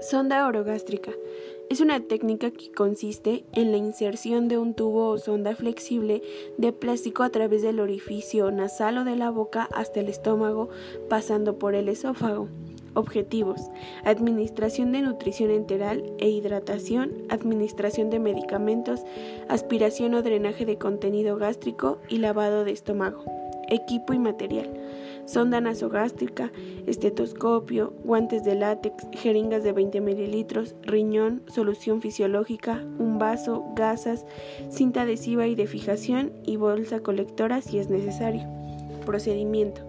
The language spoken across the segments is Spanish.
Sonda orogástrica. Es una técnica que consiste en la inserción de un tubo o sonda flexible de plástico a través del orificio nasal o de la boca hasta el estómago, pasando por el esófago. Objetivos. Administración de nutrición enteral e hidratación, administración de medicamentos, aspiración o drenaje de contenido gástrico y lavado de estómago. Equipo y material sonda nasogástrica, estetoscopio, guantes de látex, jeringas de 20 mililitros, riñón, solución fisiológica, un vaso, gasas, cinta adhesiva y de fijación y bolsa colectora si es necesario. Procedimiento.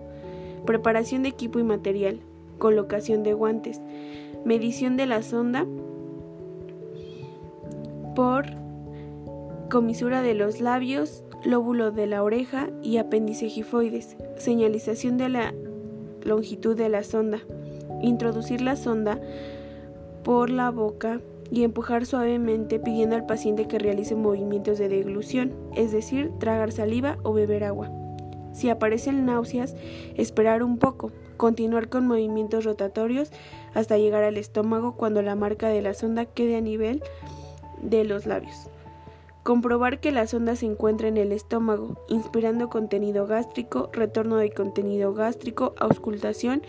Preparación de equipo y material. Colocación de guantes. Medición de la sonda por comisura de los labios, lóbulo de la oreja y apéndice gifoides, señalización de la longitud de la sonda, introducir la sonda por la boca y empujar suavemente pidiendo al paciente que realice movimientos de deglución, es decir, tragar saliva o beber agua. Si aparecen náuseas, esperar un poco, continuar con movimientos rotatorios hasta llegar al estómago cuando la marca de la sonda quede a nivel de los labios. Comprobar que la sonda se encuentra en el estómago, inspirando contenido gástrico, retorno de contenido gástrico, auscultación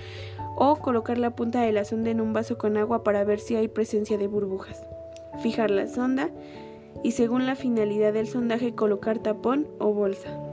o colocar la punta de la sonda en un vaso con agua para ver si hay presencia de burbujas. Fijar la sonda y según la finalidad del sondaje colocar tapón o bolsa.